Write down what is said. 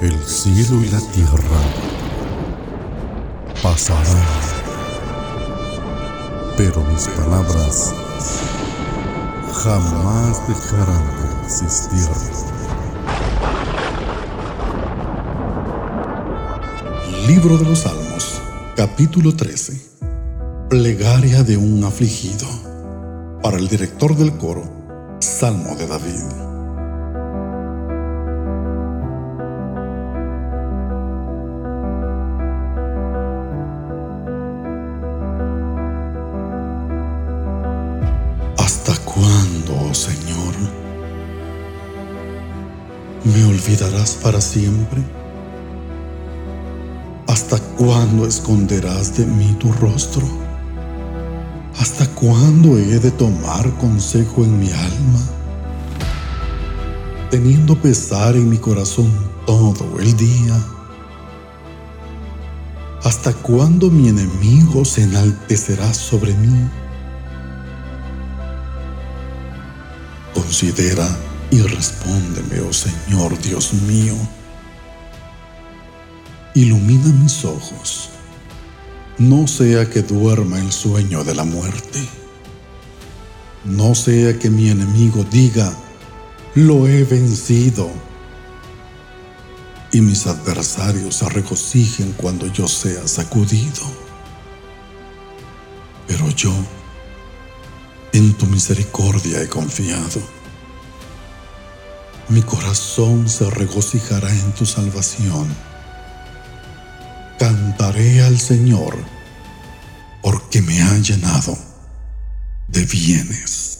El cielo y la tierra pasarán, pero mis palabras jamás dejarán de existir. Libro de los Salmos, capítulo 13. Plegaria de un afligido. Para el director del coro, Salmo de David. Cuándo, oh Señor? ¿Me olvidarás para siempre? ¿Hasta cuándo esconderás de mí tu rostro? ¿Hasta cuándo he de tomar consejo en mi alma? Teniendo pesar en mi corazón todo el día. ¿Hasta cuándo mi enemigo se enaltecerá sobre mí? Considera y respóndeme, oh Señor Dios mío. Ilumina mis ojos, no sea que duerma el sueño de la muerte. No sea que mi enemigo diga, lo he vencido. Y mis adversarios se regocijen cuando yo sea sacudido. Pero yo, en tu misericordia he confiado. Mi corazón se regocijará en tu salvación. Cantaré al Señor porque me ha llenado de bienes.